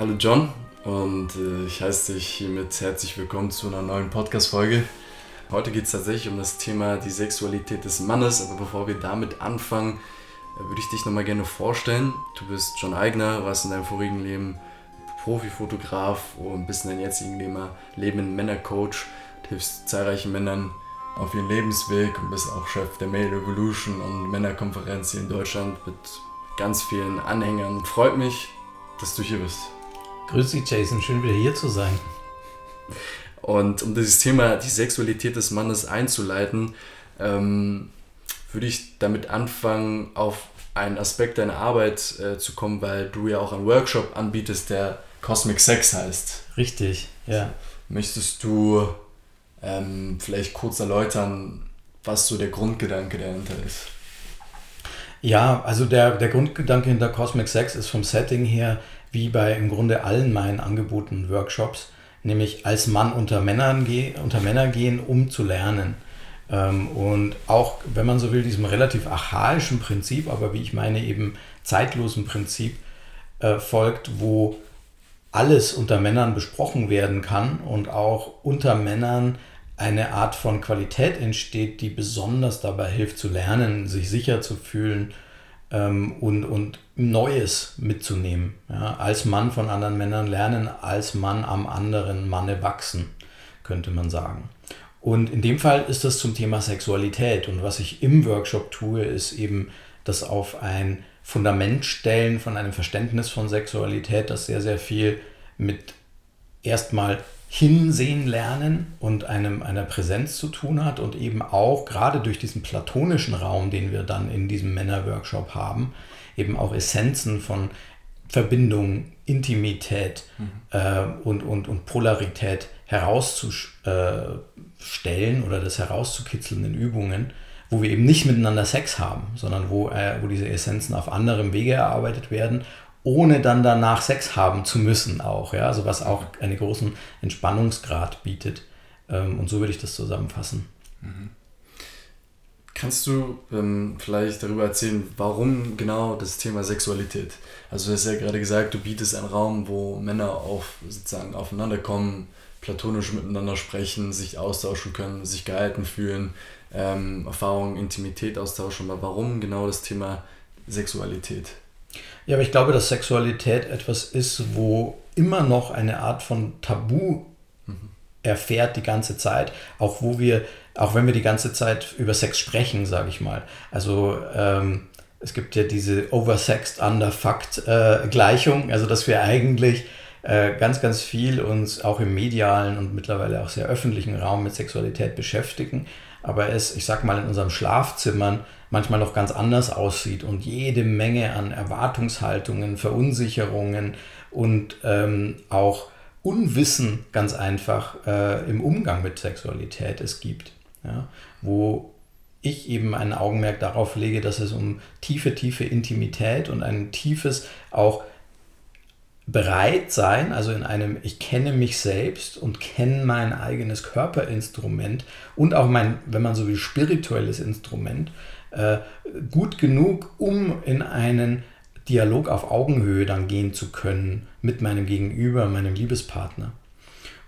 Hallo John und äh, ich heiße dich hiermit herzlich willkommen zu einer neuen Podcast-Folge. Heute geht es tatsächlich um das Thema die Sexualität des Mannes, aber bevor wir damit anfangen, äh, würde ich dich nochmal gerne vorstellen. Du bist John Eigner, warst in deinem vorigen Leben Profifotograf und bist in deinem jetzigen Leben Männercoach, hilfst zahlreichen Männern auf ihren Lebensweg und bist auch Chef der Male Revolution und Männerkonferenz hier in Deutschland mit ganz vielen Anhängern. Freut mich, dass du hier bist. Grüß dich, Jason. Schön wieder hier zu sein. Und um dieses Thema, die Sexualität des Mannes einzuleiten, ähm, würde ich damit anfangen, auf einen Aspekt deiner Arbeit äh, zu kommen, weil du ja auch einen Workshop anbietest, der Cosmic Sex heißt. Richtig, ja. Möchtest du ähm, vielleicht kurz erläutern, was so der Grundgedanke dahinter ist? Ja, also der, der Grundgedanke hinter Cosmic Sex ist vom Setting her wie bei im Grunde allen meinen angebotenen Workshops, nämlich als Mann unter, Männern geh, unter Männer gehen, um zu lernen. Ähm, und auch, wenn man so will, diesem relativ archaischen Prinzip, aber wie ich meine, eben zeitlosen Prinzip äh, folgt, wo alles unter Männern besprochen werden kann und auch unter Männern eine Art von Qualität entsteht, die besonders dabei hilft zu lernen, sich sicher zu fühlen ähm, und, und Neues mitzunehmen. Ja? Als Mann von anderen Männern lernen, als Mann am anderen Manne wachsen, könnte man sagen. Und in dem Fall ist das zum Thema Sexualität. Und was ich im Workshop tue, ist eben das auf ein Fundament stellen von einem Verständnis von Sexualität, das sehr, sehr viel mit erstmal Hinsehen lernen und einem, einer Präsenz zu tun hat und eben auch gerade durch diesen platonischen Raum, den wir dann in diesem Männerworkshop haben, eben auch Essenzen von Verbindung, Intimität mhm. äh, und, und, und Polarität herauszustellen oder das herauszukitzeln in Übungen, wo wir eben nicht miteinander Sex haben, sondern wo, äh, wo diese Essenzen auf anderem Wege erarbeitet werden ohne dann danach Sex haben zu müssen auch, ja, also was auch einen großen Entspannungsgrad bietet. Ähm, und so würde ich das zusammenfassen. Mhm. Kannst du ähm, vielleicht darüber erzählen, warum genau das Thema Sexualität? Also du hast ja gerade gesagt, du bietest einen Raum, wo Männer auf, sozusagen aufeinander kommen, platonisch miteinander sprechen, sich austauschen können, sich gehalten fühlen, ähm, Erfahrungen, Intimität austauschen. Aber warum genau das Thema Sexualität? Ja, aber ich glaube, dass Sexualität etwas ist, wo immer noch eine Art von Tabu erfährt die ganze Zeit, auch wo wir, auch wenn wir die ganze Zeit über Sex sprechen, sage ich mal. Also ähm, es gibt ja diese oversexed, underfucked äh, also dass wir eigentlich äh, ganz, ganz viel uns auch im medialen und mittlerweile auch sehr öffentlichen Raum mit Sexualität beschäftigen, aber es, ich sag mal, in unseren Schlafzimmern manchmal noch ganz anders aussieht und jede Menge an Erwartungshaltungen, Verunsicherungen und ähm, auch Unwissen ganz einfach äh, im Umgang mit Sexualität es gibt. Ja? Wo ich eben ein Augenmerk darauf lege, dass es um tiefe, tiefe Intimität und ein tiefes auch bereit sein, also in einem ich kenne mich selbst und kenne mein eigenes Körperinstrument und auch mein, wenn man so will, spirituelles Instrument, äh, gut genug, um in einen Dialog auf Augenhöhe dann gehen zu können mit meinem Gegenüber, meinem Liebespartner.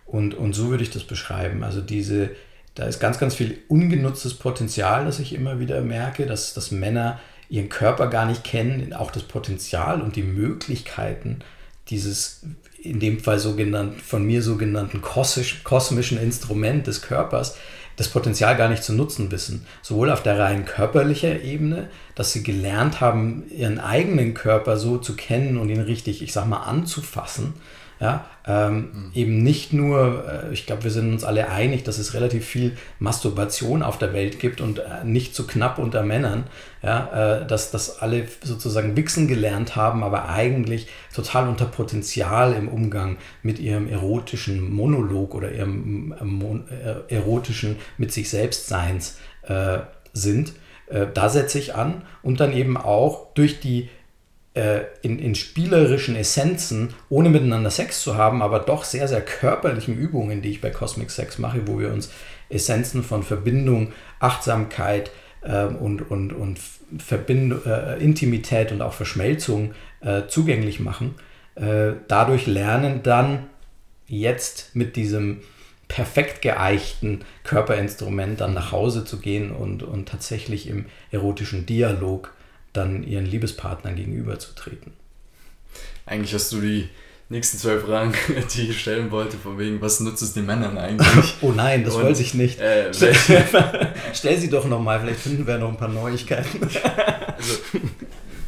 Und, und so würde ich das beschreiben. Also diese, da ist ganz, ganz viel ungenutztes Potenzial, das ich immer wieder merke, dass, dass Männer ihren Körper gar nicht kennen, auch das Potenzial und die Möglichkeiten dieses in dem Fall sogenannten, von mir sogenannten kosmisch, kosmischen Instrument des Körpers, das Potenzial gar nicht zu nutzen wissen. Sowohl auf der rein körperlichen Ebene, dass sie gelernt haben, ihren eigenen Körper so zu kennen und ihn richtig, ich sag mal, anzufassen, ja, ähm, mhm. Eben nicht nur, äh, ich glaube, wir sind uns alle einig, dass es relativ viel Masturbation auf der Welt gibt und äh, nicht zu so knapp unter Männern, ja, äh, dass, dass alle sozusagen Wichsen gelernt haben, aber eigentlich total unter Potenzial im Umgang mit ihrem erotischen Monolog oder ihrem äh, erotischen mit sich selbst Seins sind. Da setze ich an und dann eben auch durch die in, in spielerischen Essenzen, ohne miteinander Sex zu haben, aber doch sehr, sehr körperlichen Übungen, die ich bei Cosmic Sex mache, wo wir uns Essenzen von Verbindung, Achtsamkeit äh, und, und, und Verbind äh, Intimität und auch Verschmelzung äh, zugänglich machen, äh, dadurch lernen dann jetzt mit diesem perfekt geeichten Körperinstrument dann nach Hause zu gehen und, und tatsächlich im erotischen Dialog dann ihren Liebespartnern gegenüberzutreten. Eigentlich hast du die nächsten zwei Fragen, die ich stellen wollte, von wegen, was nutzt es den Männern eigentlich? oh nein, das Und, wollte ich nicht. Äh, Stell sie doch nochmal, vielleicht finden wir noch ein paar Neuigkeiten. also,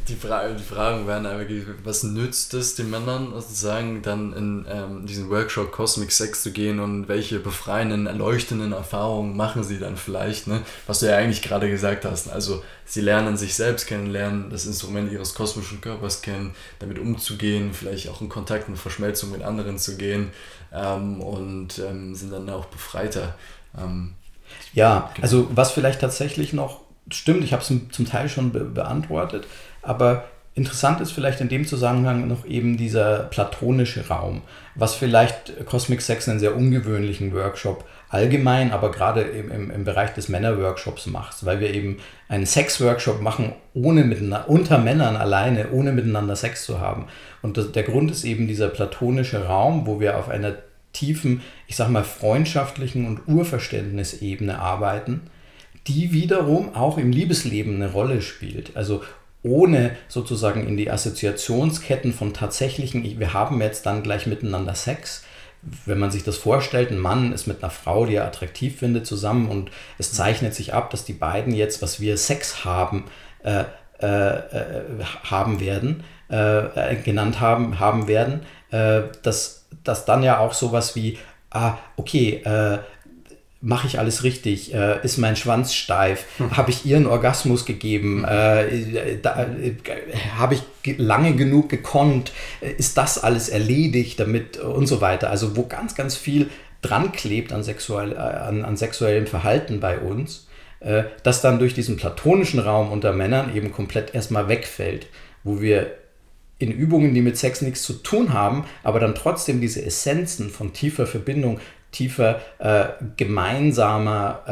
die, Fra die Fragen wären eigentlich, was nützt es den Männern sozusagen dann in ähm, diesen Workshop Cosmic Sex zu gehen und welche befreienden, erleuchtenden Erfahrungen machen sie dann vielleicht, ne? was du ja eigentlich gerade gesagt hast. Also sie lernen sich selbst kennen, lernen das Instrument ihres kosmischen Körpers kennen, damit umzugehen, vielleicht auch in Kontakt und Verschmelzung mit anderen zu gehen ähm, und ähm, sind dann auch befreiter. Ähm, ja, genau. also was vielleicht tatsächlich noch stimmt, ich habe es zum Teil schon be beantwortet, aber interessant ist vielleicht in dem Zusammenhang noch eben dieser platonische Raum, was vielleicht Cosmic Sex einen sehr ungewöhnlichen Workshop allgemein, aber gerade im, im, Bereich des Männerworkshops macht, weil wir eben einen Sex-Workshop machen, ohne miteinander, unter Männern alleine, ohne miteinander Sex zu haben. Und das, der Grund ist eben dieser platonische Raum, wo wir auf einer tiefen, ich sag mal, freundschaftlichen und Urverständnisebene arbeiten, die wiederum auch im Liebesleben eine Rolle spielt. Also ohne sozusagen in die Assoziationsketten von tatsächlichen, wir haben jetzt dann gleich miteinander Sex. Wenn man sich das vorstellt, ein Mann ist mit einer Frau, die er attraktiv findet, zusammen und es zeichnet sich ab, dass die beiden jetzt, was wir Sex haben, äh, äh, äh haben werden, äh, äh, genannt haben, haben werden, äh, dass, dass dann ja auch sowas wie, ah, okay, mache ich alles richtig? Äh, ist mein Schwanz steif? Hm. Habe ich ihr einen Orgasmus gegeben? Hm. Äh, äh, Habe ich lange genug gekonnt? Ist das alles erledigt damit und so weiter? Also wo ganz, ganz viel dran klebt an, sexuell, äh, an, an sexuellem Verhalten bei uns, äh, das dann durch diesen platonischen Raum unter Männern eben komplett erstmal wegfällt, wo wir in Übungen, die mit Sex nichts zu tun haben, aber dann trotzdem diese Essenzen von tiefer Verbindung, tiefer äh, gemeinsamer,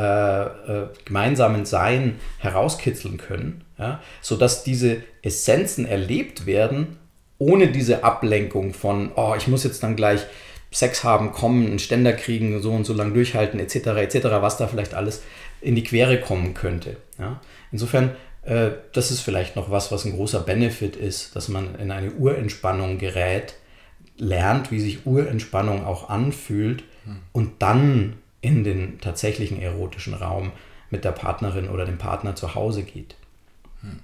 äh, äh, gemeinsamen Sein herauskitzeln können, ja, sodass diese Essenzen erlebt werden, ohne diese Ablenkung von, oh, ich muss jetzt dann gleich Sex haben, kommen, einen Ständer kriegen, so und so lang durchhalten, etc., etc., was da vielleicht alles in die Quere kommen könnte. Ja. Insofern, äh, das ist vielleicht noch was, was ein großer Benefit ist, dass man in eine Urentspannung gerät, lernt, wie sich Urentspannung auch anfühlt und dann in den tatsächlichen erotischen Raum mit der Partnerin oder dem Partner zu Hause geht. Hm.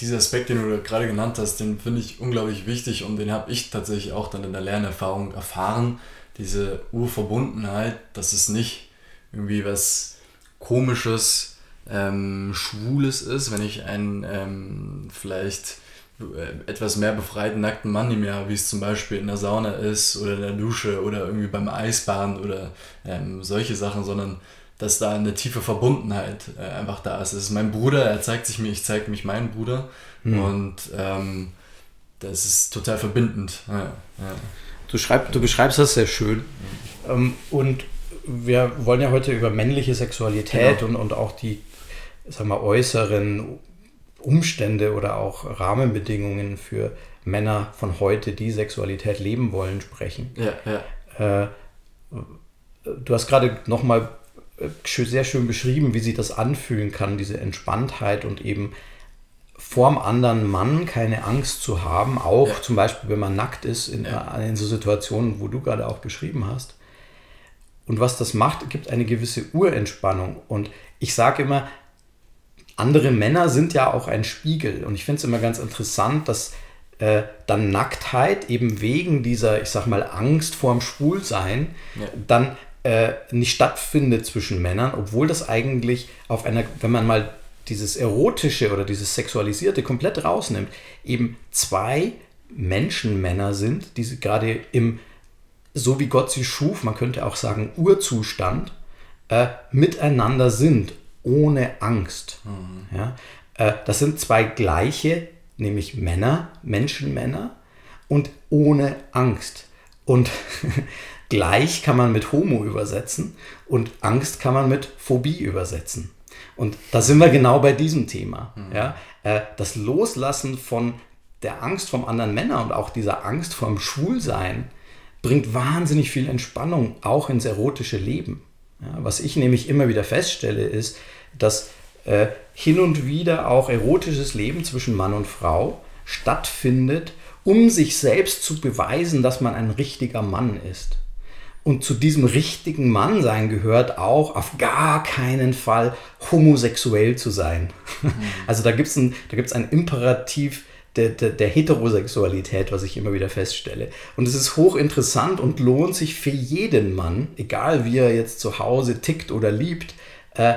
Dieser Aspekt, den du gerade genannt hast, den finde ich unglaublich wichtig und den habe ich tatsächlich auch dann in der Lernerfahrung erfahren. Diese Urverbundenheit, dass es nicht irgendwie was Komisches, ähm, Schwules ist, wenn ich einen ähm, vielleicht etwas mehr befreiten nackten Mann nicht mehr, wie es zum Beispiel in der Sauna ist oder in der Dusche oder irgendwie beim Eisbahn oder ähm, solche Sachen, sondern dass da eine tiefe Verbundenheit äh, einfach da ist. Es ist mein Bruder, er zeigt sich mir, ich zeige mich meinen Bruder hm. und ähm, das ist total verbindend. Ja, ja. Du, schreib, du beschreibst das sehr schön ähm, und wir wollen ja heute über männliche Sexualität genau. und, und auch die sag mal, äußeren Umstände oder auch Rahmenbedingungen für Männer von heute, die Sexualität leben wollen, sprechen. Ja, ja. Äh, du hast gerade nochmal äh, sehr schön beschrieben, wie sich das anfühlen kann, diese Entspanntheit und eben vorm anderen Mann keine Angst zu haben, auch ja. zum Beispiel, wenn man nackt ist, in, ja. in so Situationen, wo du gerade auch beschrieben hast. Und was das macht, gibt eine gewisse Urentspannung. Und ich sage immer, andere Männer sind ja auch ein Spiegel. Und ich finde es immer ganz interessant, dass äh, dann Nacktheit eben wegen dieser, ich sag mal, Angst vorm Schwulsein ja. dann äh, nicht stattfindet zwischen Männern, obwohl das eigentlich auf einer, wenn man mal dieses Erotische oder dieses Sexualisierte komplett rausnimmt, eben zwei Menschenmänner sind, die gerade im, so wie Gott sie schuf, man könnte auch sagen Urzustand, äh, miteinander sind ohne Angst. Mhm. Ja? Äh, das sind zwei gleiche, nämlich Männer, Menschenmänner und ohne Angst. Und gleich kann man mit Homo übersetzen und Angst kann man mit Phobie übersetzen. Und da sind wir genau bei diesem Thema. Mhm. Ja? Äh, das Loslassen von der Angst vom anderen Männer und auch dieser Angst vorm Schwulsein bringt wahnsinnig viel Entspannung auch ins erotische Leben. Ja, was ich nämlich immer wieder feststelle, ist, dass äh, hin und wieder auch erotisches Leben zwischen Mann und Frau stattfindet, um sich selbst zu beweisen, dass man ein richtiger Mann ist. Und zu diesem richtigen Mannsein gehört auch auf gar keinen Fall homosexuell zu sein. Mhm. Also da gibt es ein, ein Imperativ der, der, der, Heterosexualität, was ich immer wieder feststelle. Und es ist hochinteressant und lohnt sich für jeden Mann, egal wie er jetzt zu Hause tickt oder liebt, äh,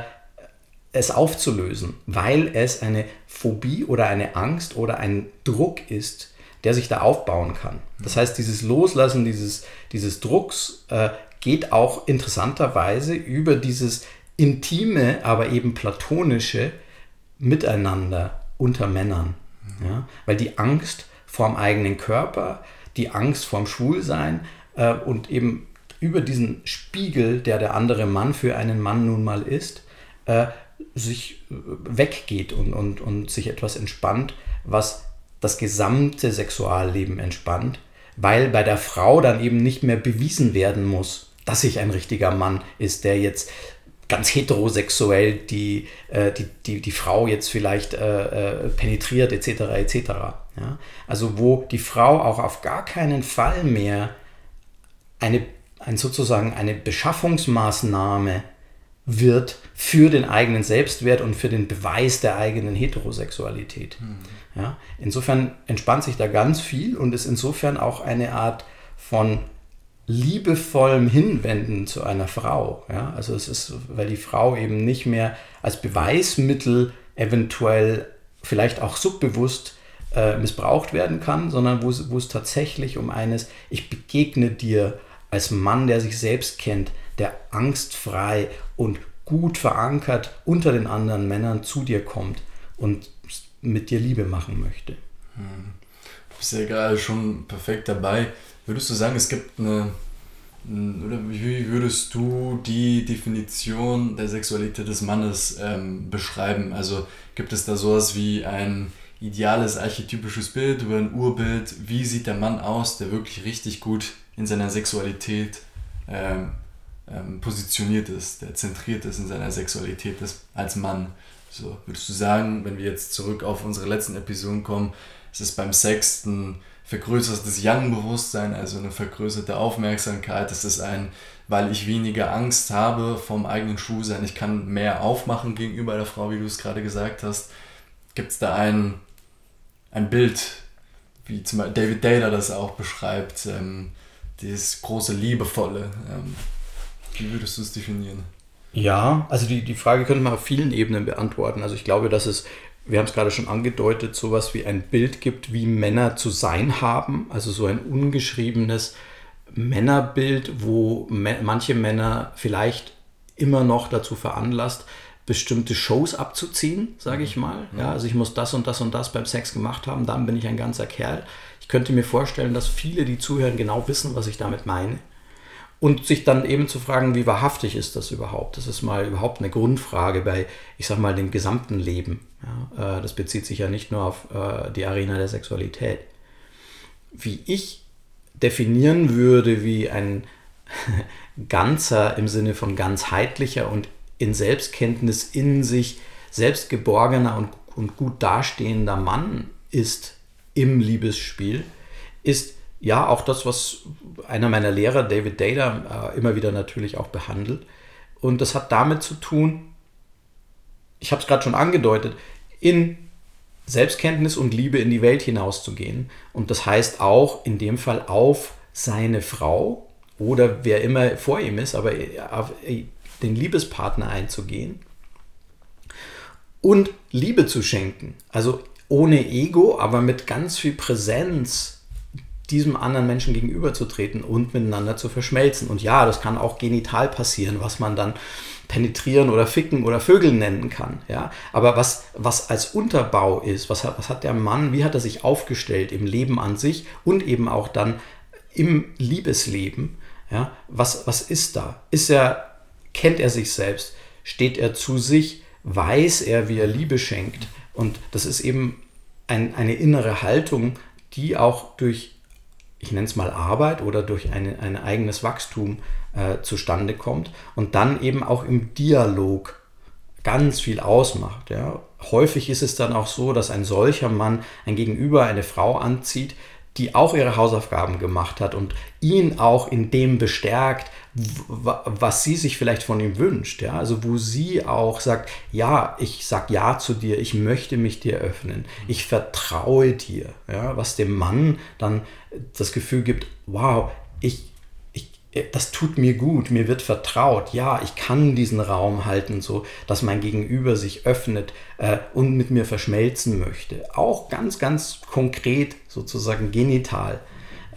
es aufzulösen, weil es eine Phobie oder eine Angst oder ein Druck ist, der sich da aufbauen kann. Das heißt, dieses Loslassen dieses, dieses Drucks äh, geht auch interessanterweise über dieses intime, aber eben platonische Miteinander unter Männern. Ja? Weil die Angst vorm eigenen Körper, die Angst vorm Schwulsein äh, und eben über diesen Spiegel, der der andere Mann für einen Mann nun mal ist, äh, sich äh, weggeht und, und, und sich etwas entspannt, was das gesamte Sexualleben entspannt, weil bei der Frau dann eben nicht mehr bewiesen werden muss, dass sich ein richtiger Mann ist, der jetzt ganz heterosexuell die, äh, die, die, die Frau jetzt vielleicht äh, äh, penetriert etc. etc. Ja? Also wo die Frau auch auf gar keinen Fall mehr eine, ein, sozusagen eine Beschaffungsmaßnahme wird für den eigenen Selbstwert und für den Beweis der eigenen Heterosexualität. Mhm. Ja, insofern entspannt sich da ganz viel und ist insofern auch eine Art von liebevollem Hinwenden zu einer Frau. Ja, also es ist, weil die Frau eben nicht mehr als Beweismittel eventuell vielleicht auch subbewusst äh, missbraucht werden kann, sondern wo es, wo es tatsächlich um eines, ich begegne dir als Mann, der sich selbst kennt, der angstfrei und gut verankert unter den anderen Männern zu dir kommt und mit dir Liebe machen möchte. Hm. Du bist ja gerade schon perfekt dabei. Würdest du sagen, es gibt eine, oder wie würdest du die Definition der Sexualität des Mannes ähm, beschreiben? Also gibt es da sowas wie ein ideales archetypisches Bild oder ein Urbild? Wie sieht der Mann aus, der wirklich richtig gut in seiner Sexualität ähm, ähm, positioniert ist, der zentriert ist in seiner Sexualität ist, als Mann? So, würdest du sagen, wenn wir jetzt zurück auf unsere letzten Episoden kommen, es ist beim Sex ein vergrößertes Yang-Bewusstsein, also eine vergrößerte Aufmerksamkeit, es ist ein, weil ich weniger Angst habe vom eigenen Schuhsein, ich kann mehr aufmachen gegenüber der Frau, wie du es gerade gesagt hast. Gibt es da ein, ein Bild, wie zum Beispiel David Data das auch beschreibt, ähm, dieses große Liebevolle. Ähm, wie würdest du es definieren? Ja, also die, die Frage könnte man auf vielen Ebenen beantworten. Also ich glaube, dass es, wir haben es gerade schon angedeutet, sowas wie ein Bild gibt, wie Männer zu sein haben. Also so ein ungeschriebenes Männerbild, wo manche Männer vielleicht immer noch dazu veranlasst, bestimmte Shows abzuziehen, sage ich mal. Ja, also ich muss das und das und das beim Sex gemacht haben, dann bin ich ein ganzer Kerl. Ich könnte mir vorstellen, dass viele, die zuhören, genau wissen, was ich damit meine und sich dann eben zu fragen, wie wahrhaftig ist das überhaupt? Das ist mal überhaupt eine Grundfrage bei, ich sag mal, dem gesamten Leben. Ja, äh, das bezieht sich ja nicht nur auf äh, die Arena der Sexualität. Wie ich definieren würde, wie ein ganzer im Sinne von ganzheitlicher und in Selbstkenntnis in sich selbstgeborgener und, und gut dastehender Mann ist im Liebesspiel, ist ja, auch das, was einer meiner Lehrer, David Data, äh, immer wieder natürlich auch behandelt. Und das hat damit zu tun, ich habe es gerade schon angedeutet, in Selbstkenntnis und Liebe in die Welt hinauszugehen. Und das heißt auch in dem Fall auf seine Frau oder wer immer vor ihm ist, aber auf den Liebespartner einzugehen und Liebe zu schenken. Also ohne Ego, aber mit ganz viel Präsenz diesem anderen Menschen gegenüberzutreten und miteinander zu verschmelzen. Und ja, das kann auch genital passieren, was man dann penetrieren oder ficken oder Vögeln nennen kann. Ja? Aber was, was als Unterbau ist, was hat, was hat der Mann, wie hat er sich aufgestellt im Leben an sich und eben auch dann im Liebesleben, ja? was, was ist da? Ist er, kennt er sich selbst? Steht er zu sich? Weiß er, wie er Liebe schenkt? Und das ist eben ein, eine innere Haltung, die auch durch, ich nenne es mal Arbeit oder durch eine, ein eigenes Wachstum äh, zustande kommt und dann eben auch im Dialog ganz viel ausmacht. Ja. Häufig ist es dann auch so, dass ein solcher Mann ein Gegenüber eine Frau anzieht, die auch ihre Hausaufgaben gemacht hat und ihn auch in dem bestärkt, was sie sich vielleicht von ihm wünscht. Ja? Also wo sie auch sagt, ja, ich sag ja zu dir, ich möchte mich dir öffnen, ich vertraue dir. Ja? Was dem Mann dann das Gefühl gibt, wow, ich, das tut mir gut, mir wird vertraut, ja, ich kann diesen Raum halten, so dass mein Gegenüber sich öffnet äh, und mit mir verschmelzen möchte. Auch ganz, ganz konkret, sozusagen genital.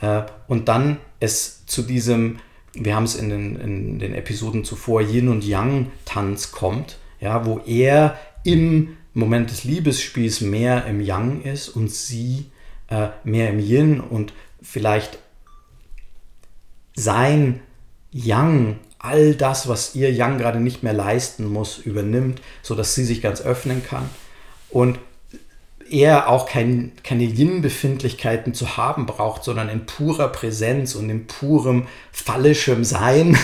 Äh, und dann es zu diesem, wir haben es in den, in den Episoden zuvor, Yin und Yang-Tanz kommt, ja, wo er im Moment des Liebesspiels mehr im Yang ist und sie äh, mehr im Yin und vielleicht sein Yang all das, was ihr Yang gerade nicht mehr leisten muss, übernimmt, sodass sie sich ganz öffnen kann und er auch kein, keine Yin-Befindlichkeiten zu haben braucht, sondern in purer Präsenz und in purem phallischem Sein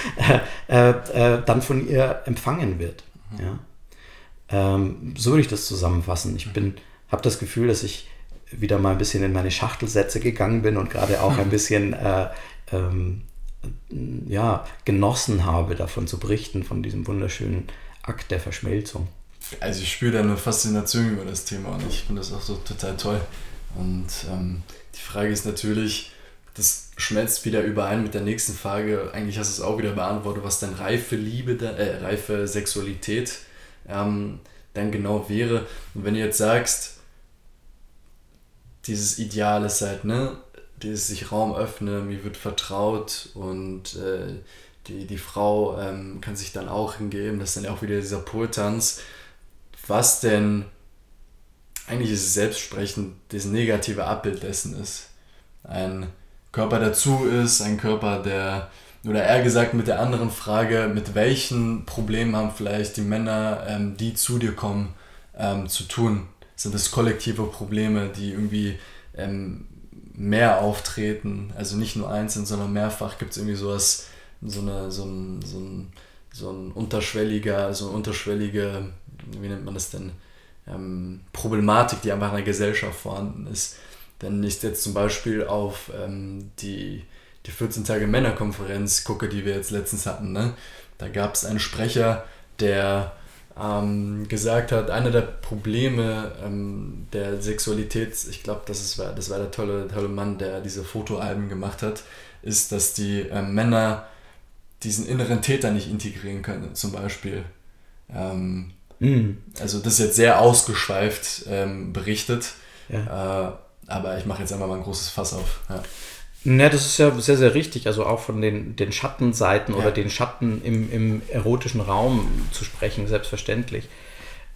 äh, äh, dann von ihr empfangen wird. Ja? Ähm, so würde ich das zusammenfassen. Ich habe das Gefühl, dass ich wieder mal ein bisschen in meine Schachtelsätze gegangen bin und gerade auch ein bisschen äh, ähm, ja, genossen habe, davon zu berichten, von diesem wunderschönen Akt der Verschmelzung. Also ich spüre da eine Faszination über das Thema und ich finde das auch so total toll. Und ähm, die Frage ist natürlich, das schmelzt wieder überein mit der nächsten Frage. Eigentlich hast du es auch wieder beantwortet, was denn reife Liebe, äh, reife Sexualität ähm, dann genau wäre. Und wenn du jetzt sagst, dieses Ideal ist halt, ne, dieses sich Raum öffnen, mir wird vertraut und äh, die, die Frau ähm, kann sich dann auch hingeben. Das ist dann auch wieder dieser Purtanz. Was denn, eigentlich ist es selbstsprechend, das negative Abbild dessen ist. Ein Körper dazu ist, ein Körper, der, oder eher gesagt mit der anderen Frage, mit welchen Problemen haben vielleicht die Männer, ähm, die zu dir kommen, ähm, zu tun? Sind das kollektive Probleme, die irgendwie ähm, mehr auftreten, also nicht nur einzeln, sondern mehrfach gibt es irgendwie sowas, so, eine, so, ein, so, ein, so ein unterschwelliger, so eine unterschwellige, wie nennt man das denn, ähm, Problematik, die einfach in der Gesellschaft vorhanden ist. Wenn ich jetzt zum Beispiel auf ähm, die, die 14 Tage Männerkonferenz gucke, die wir jetzt letztens hatten, ne? da gab es einen Sprecher, der ähm, gesagt hat, einer der Probleme ähm, der Sexualität, ich glaube, das, war, das war der tolle, tolle Mann, der diese Fotoalben gemacht hat, ist, dass die äh, Männer diesen inneren Täter nicht integrieren können, zum Beispiel. Ähm, mm. Also das ist jetzt sehr ausgeschweift ähm, berichtet, ja. äh, aber ich mache jetzt einfach mal ein großes Fass auf. Ja. Ja, das ist ja sehr, sehr richtig. Also auch von den, den Schattenseiten ja. oder den Schatten im, im erotischen Raum zu sprechen, selbstverständlich.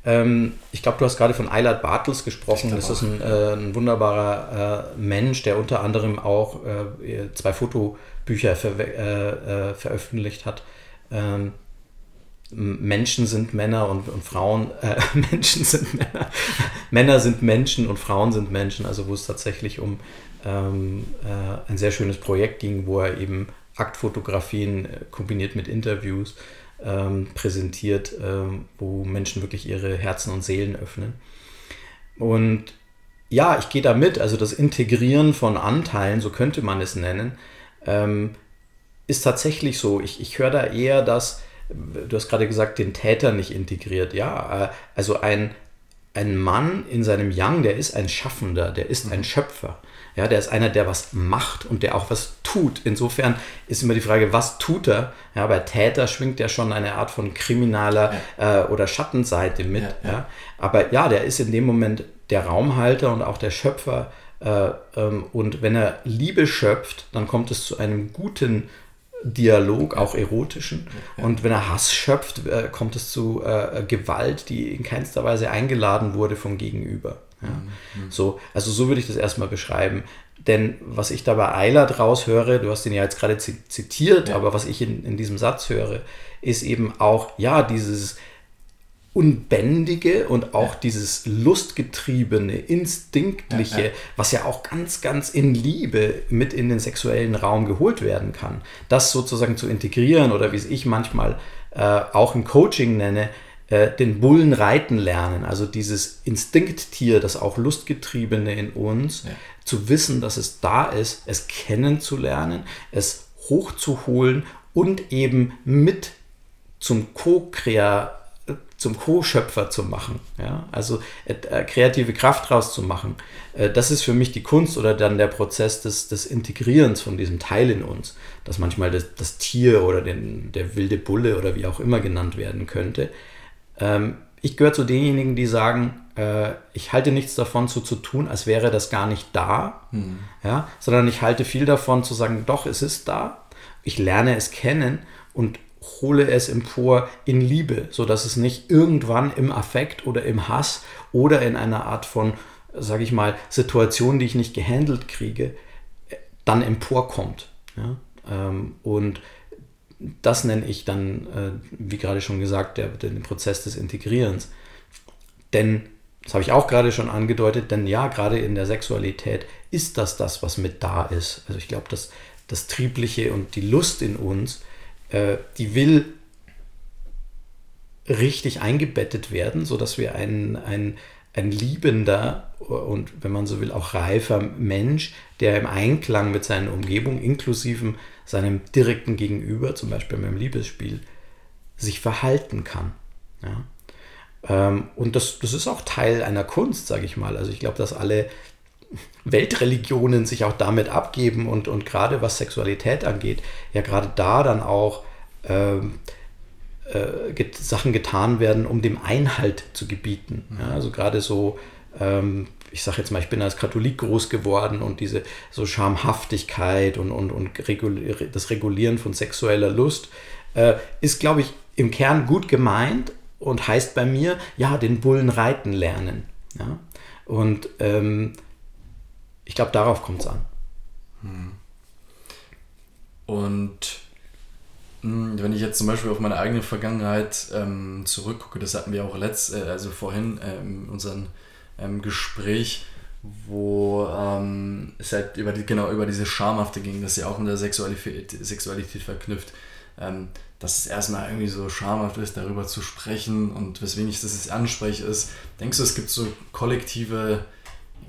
Ähm, ich glaube, du hast gerade von Eilert Bartels gesprochen. Das ist ein, äh, ein wunderbarer äh, Mensch, der unter anderem auch äh, zwei Fotobücher ver äh, äh, veröffentlicht hat. Ähm, Menschen sind Männer und, und Frauen, äh, Menschen sind Männer, Männer sind Menschen und Frauen sind Menschen, also wo es tatsächlich um ähm, äh, ein sehr schönes Projekt ging, wo er eben Aktfotografien äh, kombiniert mit Interviews ähm, präsentiert, ähm, wo Menschen wirklich ihre Herzen und Seelen öffnen. Und ja, ich gehe da mit, also das Integrieren von Anteilen, so könnte man es nennen, ähm, ist tatsächlich so. Ich, ich höre da eher, dass, du hast gerade gesagt, den Täter nicht integriert. Ja, äh, also ein, ein Mann in seinem Yang, der ist ein Schaffender, der ist ein mhm. Schöpfer. Ja, der ist einer, der was macht und der auch was tut. Insofern ist immer die Frage, was tut er? Ja, bei Täter schwingt ja schon eine Art von kriminaler ja. äh, oder Schattenseite mit. Ja, ja. Aber ja, der ist in dem Moment der Raumhalter und auch der Schöpfer. Äh, ähm, und wenn er Liebe schöpft, dann kommt es zu einem guten Dialog, auch erotischen. Und wenn er Hass schöpft, äh, kommt es zu äh, Gewalt, die in keinster Weise eingeladen wurde vom Gegenüber. Ja. Mhm. So, also so würde ich das erstmal beschreiben. Denn was ich da bei Eilert raushöre, du hast ihn ja jetzt gerade zitiert, ja. aber was ich in, in diesem Satz höre, ist eben auch, ja, dieses Unbändige und auch ja. dieses Lustgetriebene, Instinktliche, ja, ja. was ja auch ganz, ganz in Liebe mit in den sexuellen Raum geholt werden kann, das sozusagen zu integrieren oder wie es ich manchmal äh, auch im Coaching nenne, äh, den Bullen reiten lernen, also dieses Instinkttier, das auch Lustgetriebene in uns, zu wissen, dass es da ist, es kennenzulernen, es hochzuholen und eben mit zum Co-Kreator zum Co-Schöpfer zu machen, ja? also äh, kreative Kraft draus zu machen. Äh, das ist für mich die Kunst oder dann der Prozess des, des Integrierens von diesem Teil in uns, das manchmal das, das Tier oder den, der wilde Bulle oder wie auch immer genannt werden könnte. Ähm, ich gehöre zu denjenigen, die sagen, äh, ich halte nichts davon so zu tun, als wäre das gar nicht da, mhm. ja? sondern ich halte viel davon zu sagen, doch, es ist da, ich lerne es kennen und hole es empor in Liebe, sodass es nicht irgendwann im Affekt oder im Hass oder in einer Art von, sage ich mal, Situation, die ich nicht gehandelt kriege, dann emporkommt. Ja? Ähm, und das nenne ich dann, äh, wie gerade schon gesagt, den Prozess des Integrierens. Denn, das habe ich auch gerade schon angedeutet, denn ja, gerade in der Sexualität ist das das, was mit da ist. Also ich glaube, dass das Triebliche und die Lust in uns äh, die will richtig eingebettet werden, sodass wir ein, ein, ein liebender und, wenn man so will, auch reifer Mensch, der im Einklang mit seiner Umgebung, inklusive seinem direkten Gegenüber, zum Beispiel beim Liebesspiel, sich verhalten kann. Ja? Ähm, und das, das ist auch Teil einer Kunst, sage ich mal. Also ich glaube, dass alle Weltreligionen sich auch damit abgeben und, und gerade was Sexualität angeht, ja gerade da dann auch ähm, äh, get Sachen getan werden, um dem Einhalt zu gebieten. Mhm. Ja, also gerade so, ähm, ich sage jetzt mal, ich bin als Katholik groß geworden und diese so Schamhaftigkeit und, und, und Regulier das Regulieren von sexueller Lust äh, ist, glaube ich, im Kern gut gemeint und heißt bei mir, ja, den Bullen reiten lernen. Ja? Und ähm, ich glaube, darauf kommt es an. Hm. Und hm, wenn ich jetzt zum Beispiel auf meine eigene Vergangenheit ähm, zurückgucke, das hatten wir auch letzt, äh, also vorhin äh, in unserem ähm, Gespräch, wo ähm, es halt über die, genau über diese Schamhafte ging, das ja auch mit der Sexualität, Sexualität verknüpft, ähm, dass es erstmal irgendwie so schamhaft ist, darüber zu sprechen und weswegen ich das jetzt anspreche, ist, denkst du, es gibt so kollektive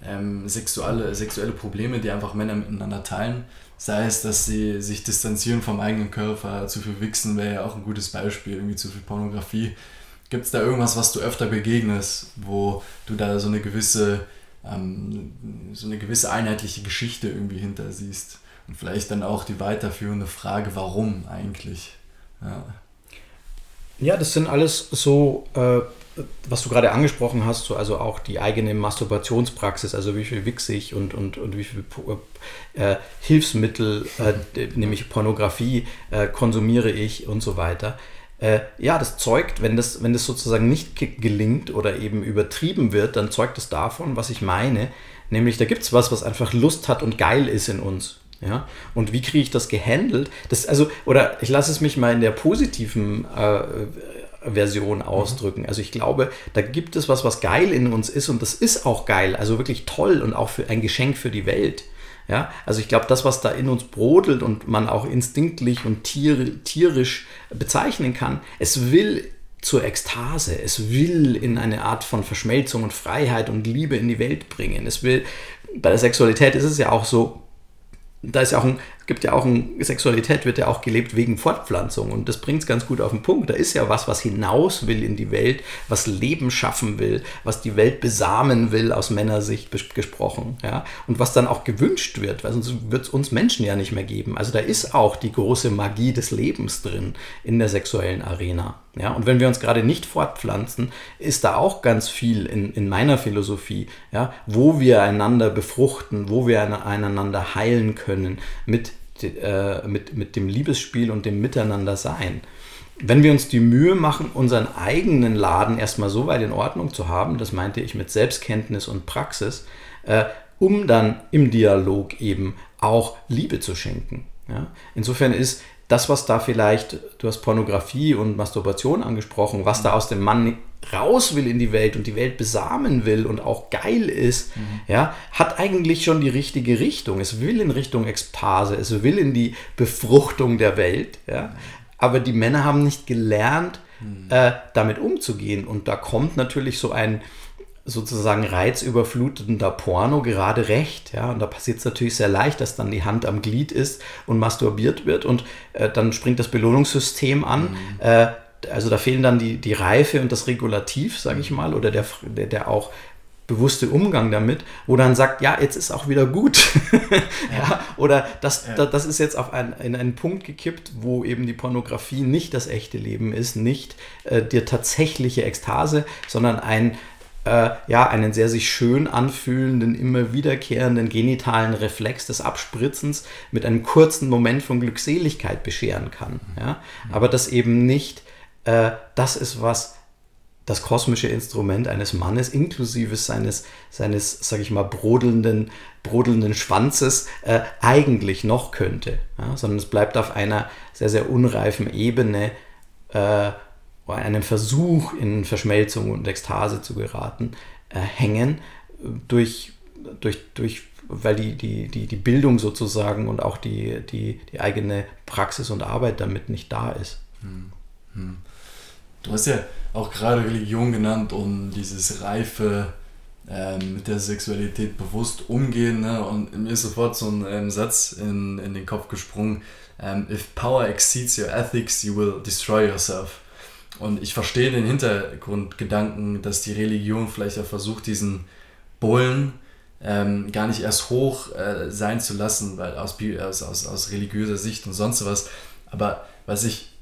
ähm, sexuelle, sexuelle Probleme, die einfach Männer miteinander teilen. Sei es, dass sie sich distanzieren vom eigenen Körper, zu viel Wichsen wäre ja auch ein gutes Beispiel, irgendwie zu viel Pornografie. Gibt es da irgendwas, was du öfter begegnest, wo du da so eine gewisse, ähm, so eine gewisse einheitliche Geschichte irgendwie hinter siehst? Und vielleicht dann auch die weiterführende Frage, warum eigentlich? Ja, ja das sind alles so äh, was du gerade angesprochen hast, so also auch die eigene Masturbationspraxis, also wie viel wichse ich und, und, und wie viel äh, Hilfsmittel, äh, nämlich Pornografie, äh, konsumiere ich und so weiter. Äh, ja, das zeugt, wenn das, wenn das sozusagen nicht gelingt oder eben übertrieben wird, dann zeugt es davon, was ich meine, nämlich da gibt es was, was einfach Lust hat und geil ist in uns. Ja? Und wie kriege ich das gehandelt? Das, also, oder ich lasse es mich mal in der positiven äh, Version ausdrücken. Also ich glaube, da gibt es was, was geil in uns ist und das ist auch geil, also wirklich toll und auch für ein Geschenk für die Welt. Ja, also ich glaube, das, was da in uns brodelt und man auch instinktlich und tier, tierisch bezeichnen kann, es will zur Ekstase, es will in eine Art von Verschmelzung und Freiheit und Liebe in die Welt bringen. Es will, bei der Sexualität ist es ja auch so, da ist ja auch ein, gibt ja auch ein, Sexualität wird ja auch gelebt wegen Fortpflanzung und das bringt es ganz gut auf den Punkt. Da ist ja was, was hinaus will in die Welt, was Leben schaffen will, was die Welt besamen will, aus Männersicht gesprochen. Ja? Und was dann auch gewünscht wird, weil sonst wird es uns Menschen ja nicht mehr geben. Also da ist auch die große Magie des Lebens drin in der sexuellen Arena. Ja, und wenn wir uns gerade nicht fortpflanzen, ist da auch ganz viel in, in meiner Philosophie, ja, wo wir einander befruchten, wo wir einander heilen können mit, äh, mit, mit dem Liebesspiel und dem Miteinandersein. Wenn wir uns die Mühe machen, unseren eigenen Laden erstmal so weit in Ordnung zu haben, das meinte ich mit Selbstkenntnis und Praxis, äh, um dann im Dialog eben auch Liebe zu schenken. Ja? Insofern ist das, was da vielleicht, du hast Pornografie und Masturbation angesprochen, was da aus dem Mann raus will in die Welt und die Welt besamen will und auch geil ist, mhm. ja, hat eigentlich schon die richtige Richtung. Es will in Richtung Ekstase, es will in die Befruchtung der Welt, ja. Aber die Männer haben nicht gelernt, mhm. äh, damit umzugehen. Und da kommt natürlich so ein sozusagen reizüberflutender Porno gerade recht. Ja? Und da passiert es natürlich sehr leicht, dass dann die Hand am Glied ist und masturbiert wird und äh, dann springt das Belohnungssystem an. Mhm. Äh, also da fehlen dann die, die Reife und das Regulativ, sage ich mal, oder der, der, der auch bewusste Umgang damit, wo dann sagt, ja, jetzt ist auch wieder gut. ja. oder das, ja. das ist jetzt auf ein, in einen Punkt gekippt, wo eben die Pornografie nicht das echte Leben ist, nicht äh, die tatsächliche Ekstase, sondern ein, äh, ja, einen sehr sich schön anfühlenden, immer wiederkehrenden genitalen Reflex des Abspritzens mit einem kurzen Moment von Glückseligkeit bescheren kann. Ja? Aber das eben nicht äh, das ist, was das kosmische Instrument eines Mannes inklusive seines, seines sage ich mal, brodelnden, brodelnden Schwanzes äh, eigentlich noch könnte. Ja? Sondern es bleibt auf einer sehr, sehr unreifen Ebene, äh, einem Versuch in Verschmelzung und Ekstase zu geraten, äh, hängen, durch, durch, durch, weil die, die, die, die Bildung sozusagen und auch die, die, die eigene Praxis und Arbeit damit nicht da ist. Hm. Hm. Du hast ja auch gerade Religion genannt und dieses reife ähm, mit der Sexualität bewusst umgehen. Ne? Und mir ist sofort so ein ähm, Satz in, in den Kopf gesprungen. Ähm, If power exceeds your ethics, you will destroy yourself. Und ich verstehe den Hintergrundgedanken, dass die Religion vielleicht ja versucht, diesen Bullen ähm, gar nicht erst hoch äh, sein zu lassen, weil aus, aus, aus, aus religiöser Sicht und sonst was. Aber was ich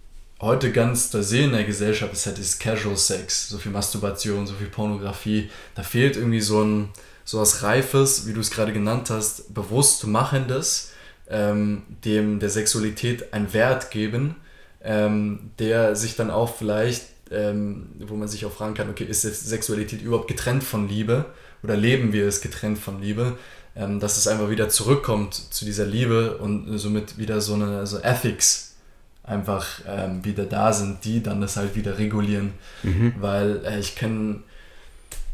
heute ganz da sehe in der Gesellschaft, ist halt dieses Casual Sex, so viel Masturbation, so viel Pornografie. Da fehlt irgendwie so ein so was Reifes, wie du es gerade genannt hast, bewusst machendes, ähm, dem der Sexualität einen Wert geben ähm, der sich dann auch vielleicht, ähm, wo man sich auch fragen kann, okay, ist Sexualität überhaupt getrennt von Liebe oder leben wir es getrennt von Liebe? Ähm, dass es einfach wieder zurückkommt zu dieser Liebe und somit wieder so eine so Ethics einfach ähm, wieder da sind, die dann das halt wieder regulieren. Mhm. Weil äh, ich kenne